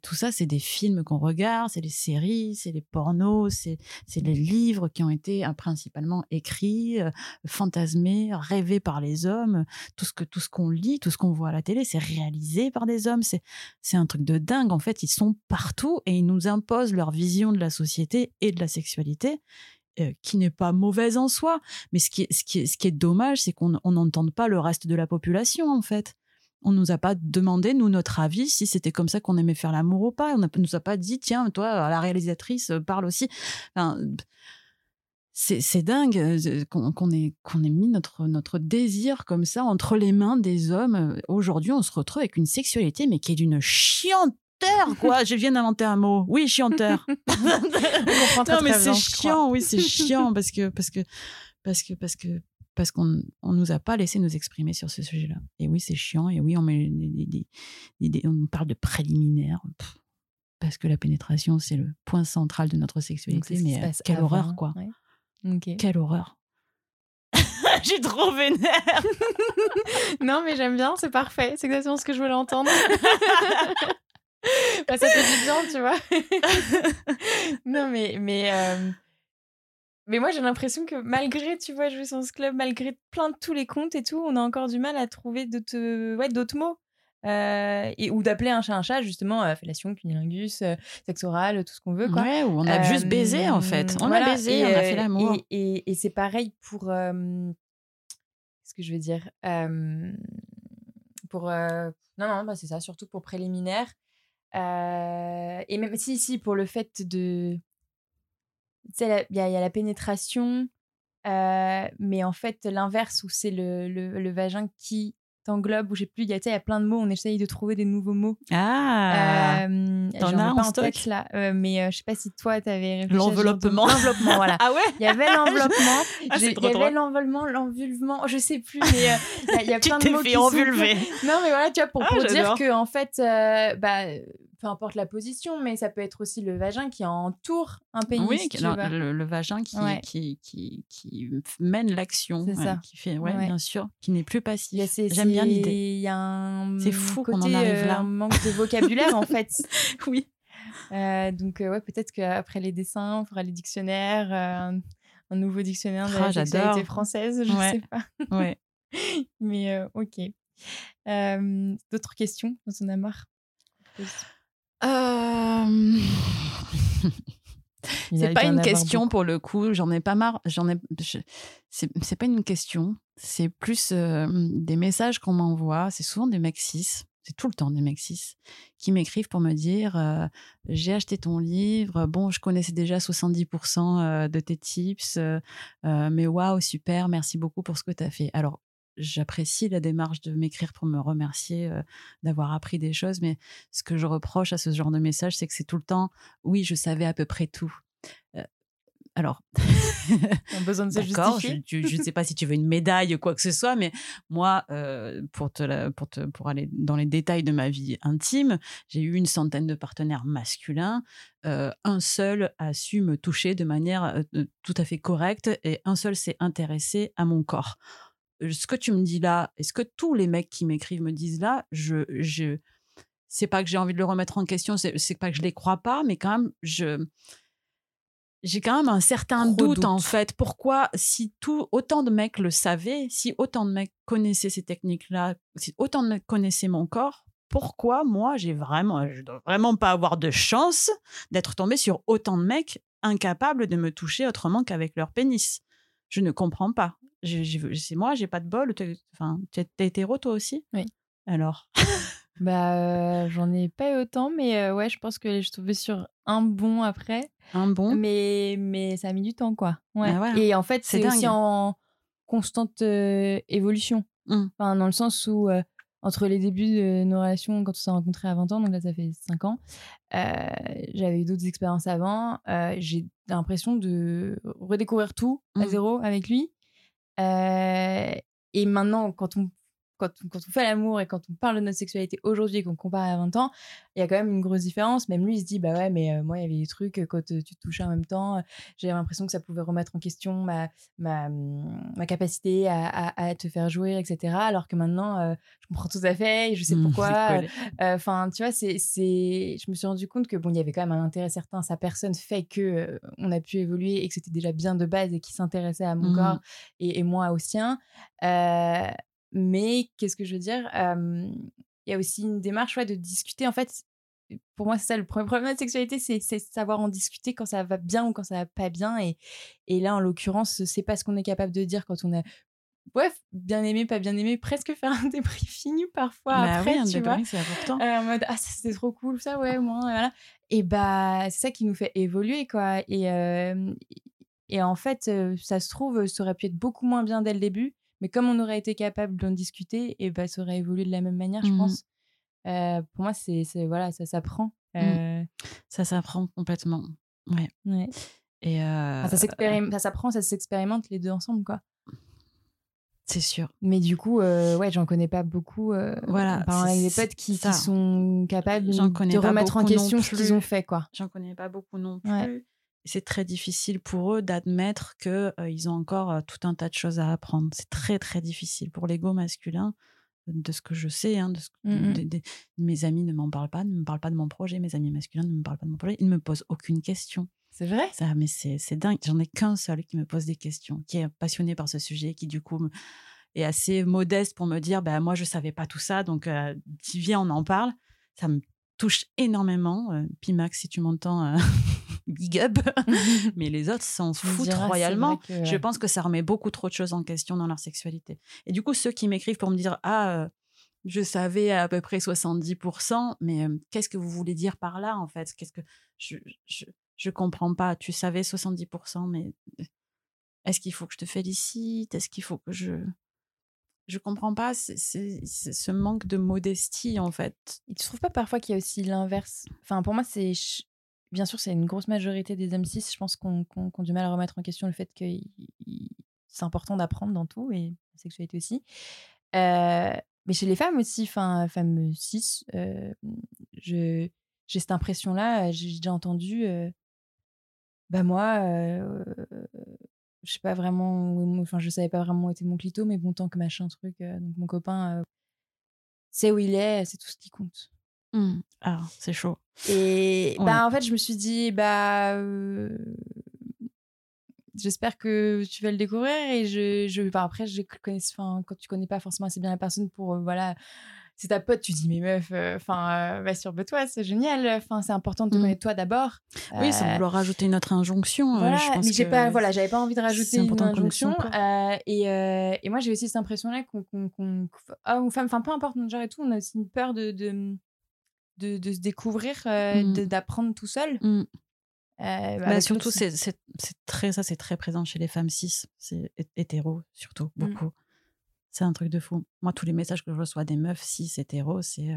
tout ça, c'est des films qu'on regarde, c'est les séries, c'est les pornos, c'est, c'est les livres qui ont été euh, principalement écrits, euh, fantasmés, rêvés par les hommes. Tout ce, que, tout ce qu'on lit, tout ce qu'on voit à la télé, c'est réalisé par des hommes. C'est, c'est un truc de dingue. En fait, ils sont partout et ils nous imposent leur vision de la société et de la sexualité. Euh, qui n'est pas mauvaise en soi, mais ce qui est, ce qui est, ce qui est dommage, c'est qu'on n'entende pas le reste de la population, en fait on nous a pas demandé nous notre avis si c'était comme ça qu'on aimait faire l'amour ou pas. On ne nous a pas dit tiens toi la réalisatrice euh, parle aussi. c'est dingue euh, qu'on ait, qu'on ait mis notre, notre désir comme ça entre les mains des hommes. Aujourd'hui, on se retrouve avec une sexualité, mais qui est d'une chianteur, quoi. (laughs) Je viens d'inventer un mot. Oui, chianteur. (laughs) non, mais c'est chiant, oui, c'est (laughs) chiant parce que, parce que, parce que, parce que, parce qu'on ne nous a pas laissé nous exprimer sur ce sujet-là. Et oui, c'est chiant. Et oui, on, met on parle de préliminaire. parce que la pénétration, c'est le point central de notre sexualité. Mais euh, quelle horreur, quoi. Quelle horreur. J'ai trop vénère. (laughs) non, mais j'aime bien, c'est parfait. C'est exactement ce que je voulais entendre. (laughs) bah, ça fait du bien, tu vois. (laughs) non, mais, mais euh, mais moi, j'ai l'impression que malgré, tu vois, Jouissance Club, malgré plein de tous les comptes et tout, on a encore du mal à trouver d'autres ouais, d'autres mots. Euh, et, ou d'appeler un chat un chat, justement, euh, fellation, cunilingus, euh, sexe oral, tout ce qu'on veut. Quoi. Ouais, ou on a juste baisé, en fait. On a baisé, on a fait l'amour. Et, et, c'est pareil pour. ce que je veux dire Pour. non, non, bah, c'est ça, surtout pour préliminaire. et même si, si, pour le fait de il y, a la pénétration, mais en fait, l'inverse, où c'est le, le, vagin qui englobe, où j'ai plus, il y, a, il y a plein de mots, on essaye de trouver des nouveaux mots. Ah Euh, T'en j'en ai as pas en tête là, Euh, mais euh, je sais pas si toi t'avais réfléchi L'enveloppement. (laughs) L'enveloppement, voilà. Ah ouais? Il y avait (laughs) l'enveloppement, Ah, il y avait l'enveloppement, l'envulvement, je sais plus, mais euh, il y a- il y, a (laughs) Tu plein de t'es mots fait qui sont- envulver. Non, mais voilà, tu vois, pour, Ah, pour dire que en fait, euh, bah, peu importe la position, mais ça peut être aussi le vagin qui entoure un pénis. Oui, non, le, le vagin qui, Ouais. qui, qui, qui mène l'action. C'est ouais, ça. Qui fait, ouais, bien sûr, qui n'est plus passif. J'aime bien l'idée. C'est fou qu'on en arrive euh, là. un manque de vocabulaire en fait. (laughs) Oui. Euh, donc euh, ouais, peut-être qu'après les dessins, on fera les dictionnaires, euh, un, un nouveau dictionnaire de Ah, la sexualité française, je sais pas. Ouais. (laughs) Mais euh, ok. Euh, D'autres questions On en a marre. Euh, Il C'est pas une question beaucoup. pour le coup. J'en ai pas marre. J'en ai. je- C'est pas une question. C'est plus euh, des messages qu'on m'envoie. C'est souvent des mecs cis. C'est tout le temps des mecs cis qui m'écrivent pour me dire euh, j'ai acheté ton livre. Bon, je connaissais déjà 70% euh, de tes tips, mais waouh, super, merci beaucoup pour ce que tu as fait. Alors, j'apprécie la démarche de m'écrire pour me remercier euh, d'avoir appris des choses, mais ce que je reproche à ce genre de message, c'est que c'est tout le temps oui, je savais à peu près tout. Euh, alors, (laughs) On a besoin de se d'accord, je justifier? ne (laughs) sais pas si tu veux une médaille ou quoi que ce soit, mais moi, euh, pour, te la- pour, te- pour aller dans les détails de ma vie intime, j'ai eu une centaine de partenaires masculins. Euh, un seul a su me toucher de manière euh, tout à fait correcte et un seul s'est intéressé à mon corps. Ce que tu me dis là, et ce que tous les mecs qui m'écrivent me disent là, je, je, c'est pas que j'ai envie de le remettre en question, c'est c'est pas que je les crois pas, mais quand même, je j'ai quand même un certain doute, en fait. Pourquoi, si tout autant de mecs le savaient, si autant de mecs connaissaient ces techniques-là, si autant de mecs connaissaient mon corps, pourquoi moi j'ai vraiment, je dois vraiment pas avoir de chance d'être tombée sur autant de mecs incapables de me toucher autrement qu'avec leur pénis? Je ne comprends pas. C'est moi, j'ai pas de bol. T'es- Enfin, t'es hétéro toi aussi? Oui. Alors? (laughs) Bah, euh, j'en ai pas eu autant, mais euh, ouais, je pense que je suis tombée sur un bon après. Un bon? Mais, mais ça a mis du temps, quoi. Ouais. Ah ouais. Et en fait, C'est aussi en constante euh, évolution. Mm. Enfin, dans le sens où, entre les débuts de nos relations, quand on s'est rencontrés à 20 ans, donc là, ça fait 5 ans, j'avais eu d'autres expériences avant. J'ai l'impression de redécouvrir tout à Mm. zéro avec lui. Euh, et maintenant, quand on, quand, on- quand on fait l'amour et quand on parle de notre sexualité aujourd'hui et qu'on compare à 20 ans, il y a quand même une grosse différence. Même lui, il se dit, bah ouais, mais euh, moi, il y avait des trucs, euh, quand euh, tu te touchais en même temps, j'avais l'impression que ça pouvait remettre en question ma, ma, hum, ma capacité à, à, à te faire jouir, etc. Alors que maintenant, je comprends tout à fait, et je sais Mmh, pourquoi. (laughs) Enfin, tu vois, c'est, c'est, je me suis rendu compte que bon, il y avait quand même un intérêt certain. Sa personne fait que on a pu évoluer et que c'était déjà bien de base et qu'il s'intéressait à mon Mhm. corps et, et moi au sien. Euh, mais qu'est-ce que je veux dire? Il y a aussi une démarche ouais, de discuter. En fait, pour moi, c'est ça le premier problème de la sexualité, c'est, savoir en discuter quand ça va bien ou quand ça va pas bien. Et, et là, en l'occurrence, c'est pas ce qu'on est capable de dire quand on a ouais, bien aimé, pas bien aimé, presque faire un (laughs) débriefing parfois Bah après, oui, tu vois? c'est important. Euh, en mode ah c'était trop cool ça ouais moi voilà et bah c'est ça qui nous fait évoluer quoi et euh, et en fait ça se trouve ça aurait pu être beaucoup moins bien dès le début mais comme on aurait été capable d'en discuter et bah ça aurait évolué de la même manière je Mhm. pense Euh, pour moi c'est voilà ça s'apprend Euh, Ça s'apprend complètement. Ouais. ouais. Et euh, Enfin, ça s'apprend ça s'expérimente les deux ensemble quoi c'est sûr. mais du coup euh, ouais j'en connais pas beaucoup euh, Voilà, parlant avec des potes qui, sont capables de remettre en question ce qu'ils ont fait quoi J'en connais pas beaucoup non plus. Ouais. C'est très difficile pour eux d'admettre que euh, ils ont encore euh, tout un tas de choses à apprendre. C'est très très difficile pour l'ego masculin. De ce que je sais, hein, de ce que- de- de- mes amis ne m'en parlent pas, ne me parlent pas de mon projet, mes amis masculins ne me parlent pas de mon projet, ils ne me posent aucune question. c'est vrai? Ça, mais c'est dingue. J'en ai qu'un seul qui me pose des questions, qui est passionné par ce sujet, qui du coup est assez modeste pour me dire, bah moi je savais pas tout ça, donc euh, viens, on en parle. Ça me touche énormément. Euh, Pimax, si tu m'entends, euh, (laughs) big up. (laughs) mais les autres s'en foutent c'est royalement. que- Je pense que ça remet beaucoup trop de choses en question dans leur sexualité. Et du coup, ceux qui m'écrivent pour me dire Ah, euh, je savais à peu près 70%, mais euh, qu'est-ce que vous voulez dire par là, en fait? Qu'est-ce que je, je, je comprends pas. Tu savais 70%, mais euh, est-ce qu'il faut que je te félicite? Est-ce qu'il faut que je. je comprends pas? C'est ce manque de modestie en fait. Tu trouves pas parfois qu'il y a aussi l'inverse Enfin, pour moi, c'est bien sûr, c'est une grosse majorité des hommes cis. Je pense qu'on qu du mal à remettre en question le fait que c'est important d'apprendre dans tout et la sexualité aussi. Euh, mais chez les femmes aussi, femmes cis, euh, j'ai cette impression-là. J'ai déjà entendu, euh, bah moi, je sais pas vraiment, enfin, je savais pas vraiment où était mon clito, mais bon, tant que machin truc, donc mon copain sait où il est, c'est tout ce qui compte. Mmh. Ah, c'est chaud. Et bah, en fait, je me suis dit, bah, j'espère que tu vas le découvrir. Et je, je après, je connais, enfin, quand tu connais pas forcément assez bien la personne pour, voilà, c'est ta pote, tu dis, mais meuf, enfin, va sur toi, c'est génial. Enfin, c'est important de te mmh. connaître toi d'abord. Oui, sans vouloir rajouter une autre injonction. Voilà, je pense mais j'ai pas, voilà, j'avais pas envie de rajouter une injonction. et, et moi, j'ai aussi cette impression-là qu'on, qu'on, homme ou femme, enfin, peu importe notre genre et tout, on a aussi une peur de, de de, de se découvrir, mmh. d'apprendre tout seul. Mmh. bah, surtout, c'est très ça, c'est très présent chez les femmes cis, c'est hétéro surtout mmh. beaucoup. C'est un truc de fou. Moi, tous les messages que je reçois des meufs cis hétéro, c'est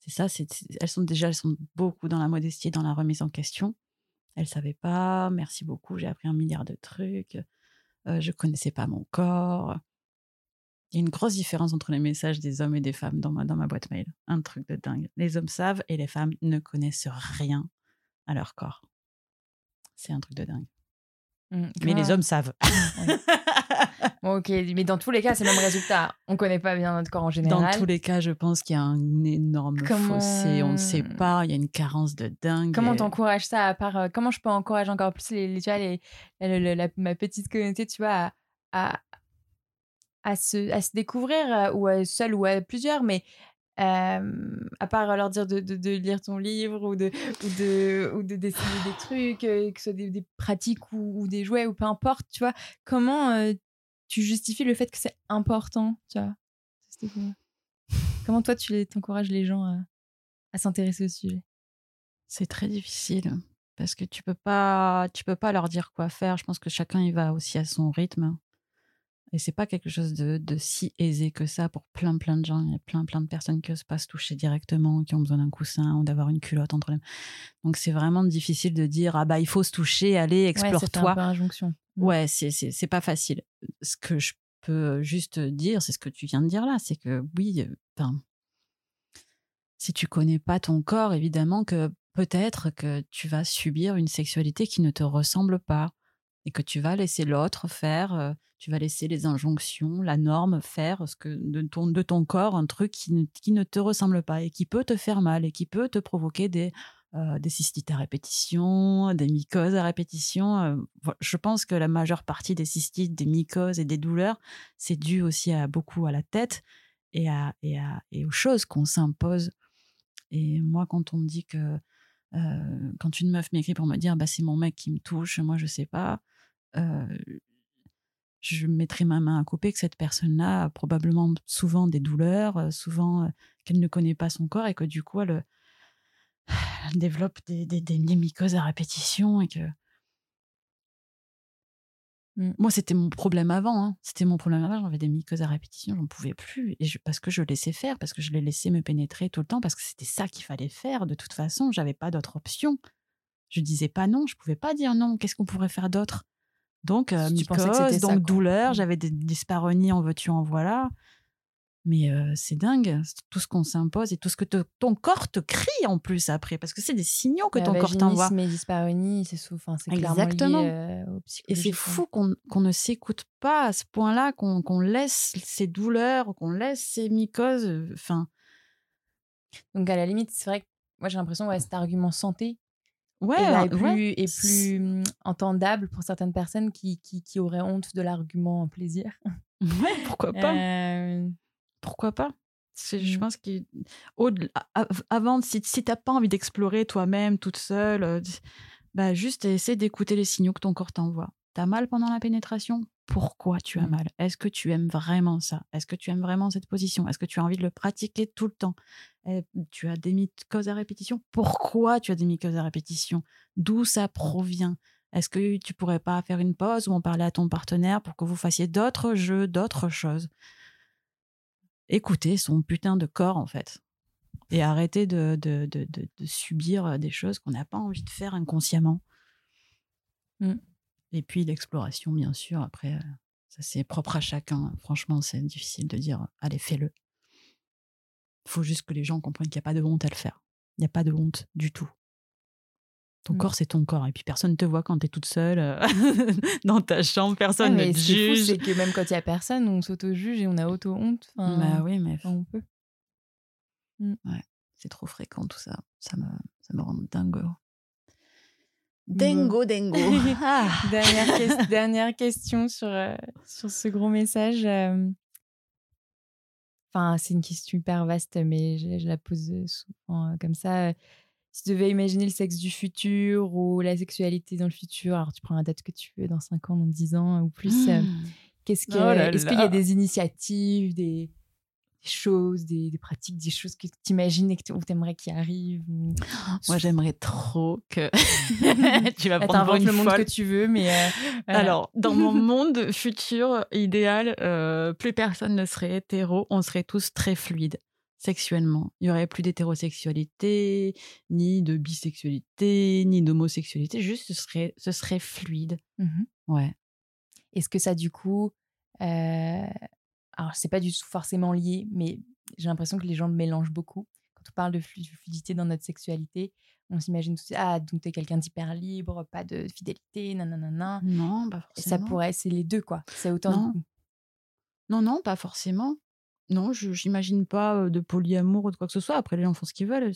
c'est ça. C'est elles sont déjà, elles sont beaucoup dans la modestie, dans la remise en question. Elles savaient pas. Merci beaucoup. J'ai appris un milliard de trucs. Euh, je connaissais pas mon corps. Il y a une grosse différence entre les messages des hommes et des femmes dans ma, dans ma boîte mail. Un truc de dingue. Les hommes savent et les femmes ne connaissent rien à leur corps. C'est un truc de dingue. Mmh, mais les hommes savent. (laughs) ok, mais dans tous les cas, c'est le même résultat. On ne connaît pas bien notre corps en général. Dans tous les cas, je pense qu'il y a un énorme fossé. On ne sait pas. Il y a une carence de dingue. Comment t'encourages ça à part euh, Comment je peux encourager encore plus les, tu vois, les, ma petite communauté, tu vois, à, à se, à se découvrir, ou à seul ou à plusieurs, mais à part leur dire de, de, lire ton livre ou de, ou de, ou de dessiner des (sighs) trucs, que ce soit des, des pratiques ou, des jouets ou peu importe, tu vois, comment euh, tu justifies le fait que c'est important, tu vois? Comment toi, tu encourages les gens à, à s'intéresser au sujet? C'est très difficile parce que tu peux pas tu peux pas leur dire quoi faire. Je pense que chacun y va aussi à son rythme. Et c'est pas quelque chose de, si aisé que ça pour plein plein de gens. Il y a plein plein de personnes qui osent pas se toucher directement, qui ont besoin d'un coussin ou d'avoir une culotte entre les mains. Donc c'est vraiment difficile de dire ah bah il faut se toucher, allez explore-toi. Ouais, injonction. Ouais, c'est c'est pas facile. Ce que je peux juste dire, c'est ce que tu viens de dire là, c'est que oui, enfin, si tu connais pas ton corps, évidemment que peut-être que tu vas subir une sexualité qui ne te ressemble pas et que tu vas laisser l'autre faire, tu vas laisser les injonctions, la norme faire ce que de ton, de ton corps un truc qui ne, qui ne te ressemble pas et qui peut te faire mal et qui peut te provoquer des, des cystites à répétition, des mycoses à répétition. je pense que la majeure partie des cystites, des mycoses et des douleurs, c'est dû aussi à beaucoup à la tête et, à, et, à, et aux choses qu'on s'impose. Et moi, quand on me dit que quand une meuf m'écrit pour me dire bah, c'est mon mec qui me touche, moi je sais pas, je mettrai ma main à couper que cette personne-là a probablement souvent des douleurs, souvent qu'elle ne connaît pas son corps et que du coup elle, développe des, des, des, mycoses à répétition et que mmh. moi c'était mon problème avant, hein. c'était mon problème avant, j'avais des mycoses à répétition, j'en pouvais plus et parce que je laissais faire, parce que je les laissais me pénétrer tout le temps, parce que c'était ça qu'il fallait faire de toute façon, j'avais pas d'autre option. Je disais pas non, je pouvais pas dire non. Qu'est-ce qu'on pourrait faire d'autre? Donc, euh, mycose, donc douleur, mmh. j'avais des dysparonies en veux-tu, en voilà. Mais euh, c'est dingue, tout ce qu'on s'impose et tout ce que ton corps te crie en plus après, parce que c'est des signaux que ton corps t'envoie. Mais dysparonies, c'est souvent, c'est Exactement. Lié, euh, et c'est fou qu'on ne s'écoute pas à ce point-là, qu'on laisse ces douleurs, qu'on laisse ces mycoses. Enfin. Donc à la limite, c'est vrai que moi j'ai l'impression ouais, cet argument santé ouais, et, plus, et plus mmh, entendable pour certaines personnes qui, qui, qui auraient honte de l'argument en plaisir. (laughs) Ouais, pourquoi pas euh, Pourquoi pas Je mmh. pense qu'avant, si, si t'as pas envie d'explorer toi-même, toute seule, euh, bah juste essaie d'écouter les signaux que ton corps t'envoie. T'as mal pendant la pénétration? Pourquoi tu as mmh. mal? Est-ce que tu aimes vraiment ça? Est-ce que tu aimes vraiment cette position? Est-ce que tu as envie de le pratiquer tout le temps? Eh, Tu as des mycoses à répétition? Pourquoi tu as des mycoses à répétition? D'où ça provient? Est-ce que tu pourrais pas faire une pause ou en parler à ton partenaire pour que vous fassiez d'autres jeux, d'autres choses? Écouter son putain de corps, en fait. Et arrêter de, de, de, de subir des choses qu'on n'a pas envie de faire inconsciemment. Mmh. Et puis l'exploration, bien sûr, après, ça c'est propre à chacun. Franchement, c'est difficile de dire, allez, fais-le. Il faut juste que les gens comprennent qu'il n'y a pas de honte à le faire. Il n'y a pas de honte du tout. Ton Mmh. corps, c'est ton corps. Et puis personne ne te voit quand tu es toute seule euh, (laughs) dans ta chambre, personne Ouais, ne te juge. c'est que même quand il y a personne, on s'auto-juge et on a auto-honte. Enfin, Bah oui, mais enfin, on peut. c'est trop fréquent tout ça. Ça me, ça me rend dingo. Dingo, dingo. (laughs) Ah. Dernière, ques- dernière question sur, euh, sur ce gros message. euh. Enfin, c'est une question hyper vaste, mais je, je la pose souvent euh, comme ça. Si tu devais imaginer le sexe du futur ou la sexualité dans le futur, alors tu prends la date que tu veux, dans 5 ans, dans 10 ans ou plus, Mmh. qu'est-ce que, Oh là est-ce qu'il y a des initiatives, des choses, des, des pratiques, des choses que tu imagines et que tu aimerais qu'il arrive ou... (gasps) Moi, j'aimerais trop que. (laughs) tu vas Bah, prendre une le monde folle. que tu veux, mais... euh, voilà. Alors, dans mon (laughs) monde futur idéal, euh, plus personne ne serait hétéro, on serait tous très fluides sexuellement. Il y aurait plus d'hétérosexualité, ni de bisexualité, ni d'homosexualité. Juste, ce serait, ce serait fluide. Mhm. Ouais. Est-ce que ça, du coup, euh... alors c'est pas du tout forcément lié, mais j'ai l'impression que les gens le mélangent beaucoup. Quand on parle de flu- fluidité dans notre sexualité, on s'imagine tout de suite, ah, donc t'es quelqu'un d'hyper libre, pas de fidélité, nanana. Non, pas Et ça forcément. pourrait, c'est les deux, quoi. C'est autant. Non. Non, non, pas forcément. Non, je j'imagine pas de polyamour ou de quoi que ce soit. Après, les gens font ce qu'ils veulent.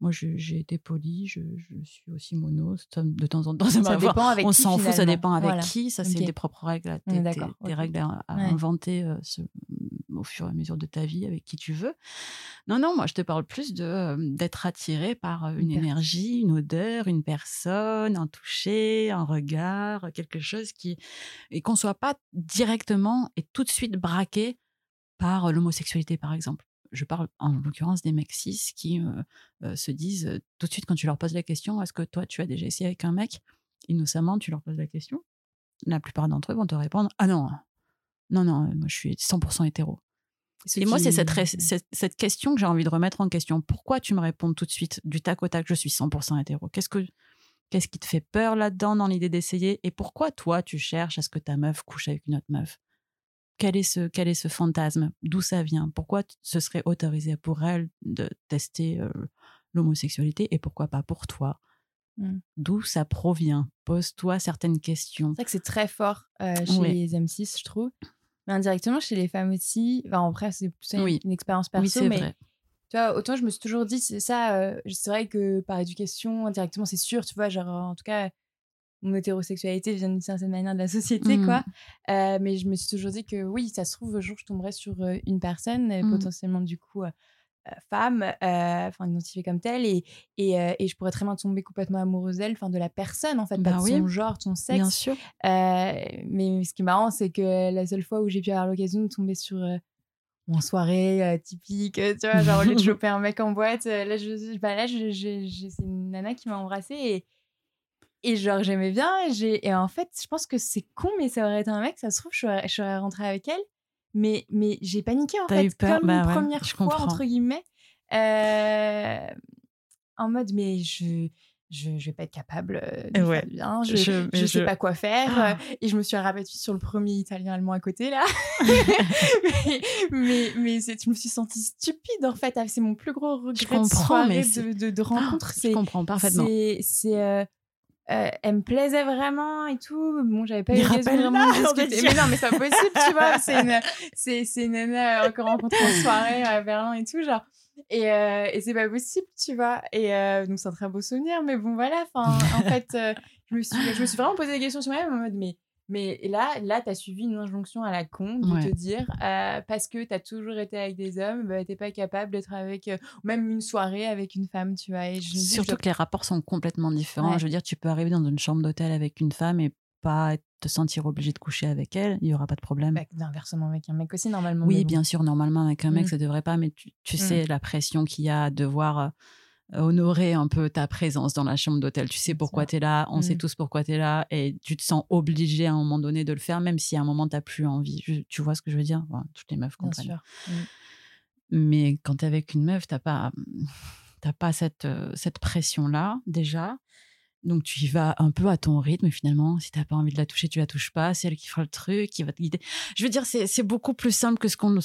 Moi, j'ai été poly, je, je suis aussi mono. De temps en temps, (laughs) ça dépend avec on s'en fout, ça dépend avec Voilà. qui. Ça, c'est Ok. des propres règles, à- des, règles à, à Ouais. inventer euh, ce- au fur et à mesure de ta vie avec qui tu veux. Non, non, moi, je te parle plus de euh, d'être attiré par euh, une énergie, une odeur, une personne, un toucher, un regard, quelque chose qui et qu'on soit pas directement et tout de suite braqué par l'homosexualité, par exemple. Je parle en l'occurrence des mecs cis qui euh, euh, se disent tout de suite quand tu leur poses la question est-ce que toi tu as déjà essayé avec un mec? Innocemment, tu leur poses la question. La plupart d'entre eux vont te répondre ah non, non, non, moi je suis 100% hétéro. Et moi, c'est cette, ré- cette, cette question que j'ai envie de remettre en question. Pourquoi tu me réponds tout de suite, du tac au tac, je suis 100% hétéro? Qu'est-ce que qu'est-ce qui te fait peur là-dedans, dans l'idée d'essayer? Et pourquoi toi, tu cherches à ce que ta meuf couche avec une autre meuf? Quel est, ce, quel est ce fantasme? D'où ça vient? Pourquoi ce serait autorisé pour elle de tester euh, l'homosexualité et pourquoi pas pour toi? Mm. D'où ça provient? Pose-toi certaines questions. C'est vrai que c'est très fort euh, chez les M6, je trouve. Mais indirectement, chez les femmes aussi. Enfin, après, c'est une, Oui. une expérience perso, oui, mais vrai. tu vois, autant je me suis toujours dit, c'est ça, euh, c'est vrai que par éducation, indirectement, c'est sûr, tu vois, genre, en tout cas, mon hétérosexualité vient d'une certaine manière de la société, Mhm. quoi. Euh, mais je me suis toujours dit que oui, ça se trouve, un jour, je tomberais sur une personne, euh, Mhm. potentiellement, du coup, euh, femme, euh, enfin, identifiée comme telle, et, et, et je pourrais très bien tomber complètement amoureuse d'elle, enfin, de la personne, en fait, Bah pas de oui. son genre, de son sexe. Bien sûr. Mais ce qui est marrant, c'est que la seule fois où j'ai pu avoir l'occasion de tomber sur en soirée euh, typique, euh, tu vois, genre au lieu de (laughs) choper un mec en boîte, euh, là, je, bah, là c'est une nana qui m'a embrassée et, et genre j'aimais bien. Et, en fait, je pense que c'est con, mais ça aurait été un mec, ça se trouve, je serais, je serais rentrée avec elle. Mais, mais j'ai paniqué en fait, eu peur? comme Bah une ouais, première je fois, comprends. entre guillemets. euh, en mode, mais je, je, je vais pas être capable euh, de Ouais. faire bien, je, Je- je, mais sais je- pas quoi faire. Ah. euh, et je me suis rabattue sur le premier italien allemand à côté, là. (laughs) (laughs) mais mais, mais je me suis sentie stupide, en fait. Ah, C'est mon plus gros regret de comprends, soirée mais de, de, de rencontre. Je c'est comprends parfaitement. c'est- c'est, euh, euh, elle me plaisait vraiment et tout. Bon, j'avais pas eu rappelle-la, vraiment de discuter. Mais non, mais c'est pas possible, tu vois. (laughs) C'est une, c'est, c'est une nana euh, encore rencontrée en soirée à Berlin et tout, genre. Et, euh, et c'est pas possible, tu vois. Et euh, donc, c'est un très beau souvenir. Mais bon, voilà. Enfin, en fait, euh, je, me suis, je me suis vraiment posé des questions sur moi-même en mode, mais. Mais là, là tu as suivi une injonction à la con de Ouais. te dire, euh, parce que tu as toujours été avec des hommes, bah, t'es pas capable d'être avec, euh, même une soirée avec une femme, tu vois. Et je me dis, je Surtout que les rapports sont complètement différents. Ouais. Je veux dire, tu peux arriver dans une chambre d'hôtel avec une femme et pas te sentir obligé de coucher avec elle. Il y aura pas de problème. Bah, inversement avec un mec aussi, normalement. oui, bon. bien sûr, normalement, avec un mec, Mm. ça devrait pas, mais tu, tu Mm. sais la pression qu'il y a à devoir honorer un peu ta présence dans la chambre d'hôtel. Tu sais pourquoi tu es là, on sait mm. tous pourquoi tu es là, et tu te sens obligé à un moment donné de le faire, même si à un moment, tu n'as plus envie. tu vois ce que je veux dire? Toutes les meufs comprennent. Mm. Mais quand tu es avec une meuf, tu n'as pas, pas cette, cette pression-là, déjà. Donc tu y vas un peu à ton rythme finalement. Si tu n'as pas envie de la toucher, tu la touches pas. C'est elle qui fera le truc, qui va te guider. Je veux dire, c'est beaucoup plus simple que ce qu'on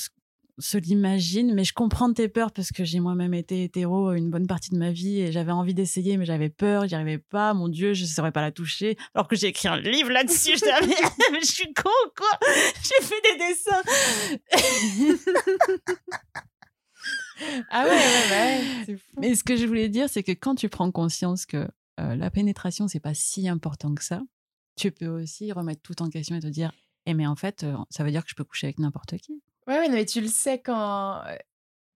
se l'imagine, mais je comprends tes peurs parce que j'ai moi-même été hétéro une bonne partie de ma vie et j'avais envie d'essayer, mais j'avais peur, j'y arrivais pas. Mon Dieu, je ne saurais pas la toucher. Alors que j'ai écrit un livre là-dessus, je mais, (laughs) mais je suis con quoi? J'ai fait des dessins. (laughs) ah ouais, ouais, ouais, c'est fou. Mais ce que je voulais dire, c'est que quand tu prends conscience que euh, la pénétration, c'est pas si important que ça, tu peux aussi remettre tout en question et te dire, eh mais en fait, euh, ça veut dire que je peux coucher avec n'importe qui. Ouais, mais tu le sais quand.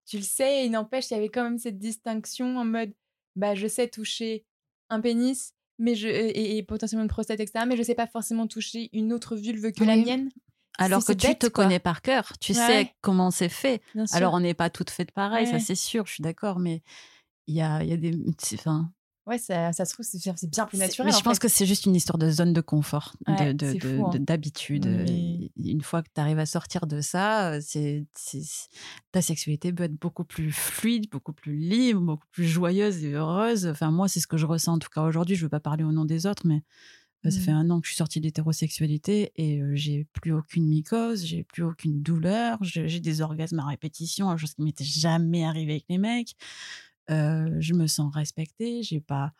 Tu le sais, et il n'empêche, il y avait quand même cette distinction en mode bah, je sais toucher un pénis mais je, et, potentiellement une prostate, etc. Mais je sais pas forcément toucher une autre vulve que la mienne. Alors que tu te connais par cœur, tu sais comment c'est fait. Alors on n'est pas toutes faites pareil, ça c'est sûr, je suis d'accord, mais il y a, y a des. Enfin, Ouais, ça, ça se trouve, c'est bien plus naturel. Mais je pense que c'est juste une histoire de zone de confort, d'habitude. Hein. Une fois que tu arrives à sortir de ça, c'est ta sexualité peut être beaucoup plus fluide, beaucoup plus libre, beaucoup plus joyeuse et heureuse. Enfin, moi, c'est ce que je ressens en tout cas aujourd'hui. Je ne veux pas parler au nom des autres, mais ça fait mmh. un an que je suis sortie de l'hétérosexualité et j'ai plus aucune mycose, j'ai plus aucune douleur, j'ai des orgasmes à répétition, chose qui m'était jamais arrivé avec les mecs je me sens respectée, j'ai pas,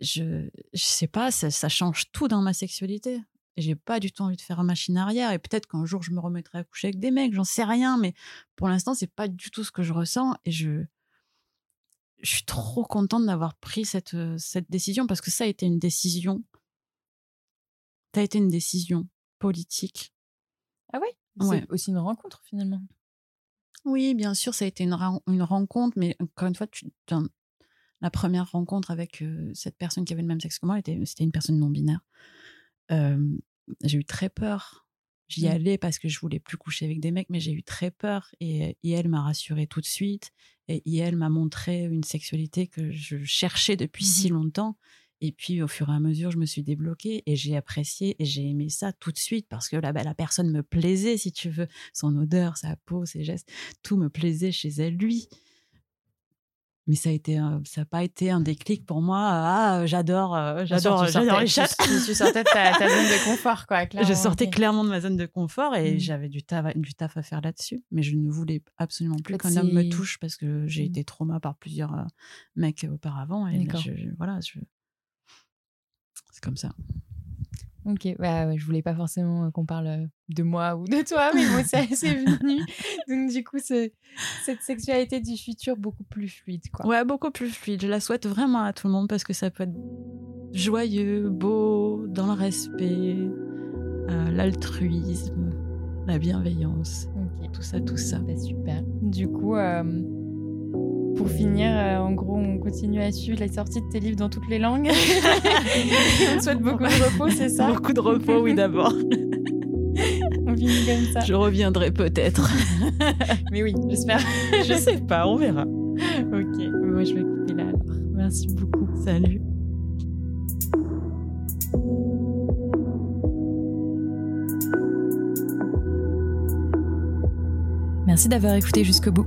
je, je sais pas, ça, change tout dans ma sexualité. J'ai pas du tout envie de faire machine arrière et peut-être qu'un jour je me remettrai à coucher avec des mecs, j'en sais rien, mais pour l'instant c'est pas du tout ce que je ressens et je, je suis trop contente d'avoir pris cette, cette décision parce que ça a été une décision. Ça a été une décision politique. Ah oui C'est aussi une rencontre finalement. Oui, bien sûr, ça a été une, une rencontre, mais encore une fois, tu, la première rencontre avec cette personne qui avait le même sexe que moi, c'était une personne non binaire. j'ai eu très peur. J'y mmh. allais parce que je voulais plus coucher avec des mecs, mais j'ai eu très peur. Et, et elle m'a rassurée tout de suite. Et, et elle m'a montré une sexualité que je cherchais depuis si mmh longtemps. Et puis, au fur et à mesure, je me suis débloquée et j'ai apprécié et j'ai aimé ça tout de suite parce que là, bah, la personne me plaisait, si tu veux. Son odeur, sa peau, ses gestes, tout me plaisait chez elle, lui. Mais ça a été, ça n'a pas été un déclic pour moi. Ah, j'adore, euh, j'adore, j'adore les chats. Tu, sortais de ta, zone de (laughs) confort, quoi. je sortais clairement de ma zone de confort et mmh. j'avais du taf, du taf à faire là-dessus. Mais je ne voulais absolument plus qu'un homme me touche parce que j'ai mmh. été trauma par plusieurs euh, mecs auparavant. Et je, voilà, je, comme ça. Ok, bah, ouais, je voulais pas forcément qu'on parle de moi ou de toi, mais moi, c'est (laughs) venu. Donc, du coup, cette sexualité du futur beaucoup plus fluide, quoi. Ouais, beaucoup plus fluide. Je la souhaite vraiment à tout le monde parce que ça peut être joyeux, beau, dans le respect, euh, l'altruisme, la bienveillance. Tout ça, tout ça. Bah, super. Du coup, pour finir, euh, en gros, on continue à suivre la sortie de tes livres dans toutes les langues. (laughs) on souhaite beaucoup de repos, c'est ça? Beaucoup de repos, oui, d'abord. (laughs) on finit comme ça. Je reviendrai peut-être. (laughs) Mais oui, j'espère. je sais pas, on verra. Ok, moi je vais couper là alors. Merci beaucoup. Salut. Merci d'avoir écouté jusqu'au bout.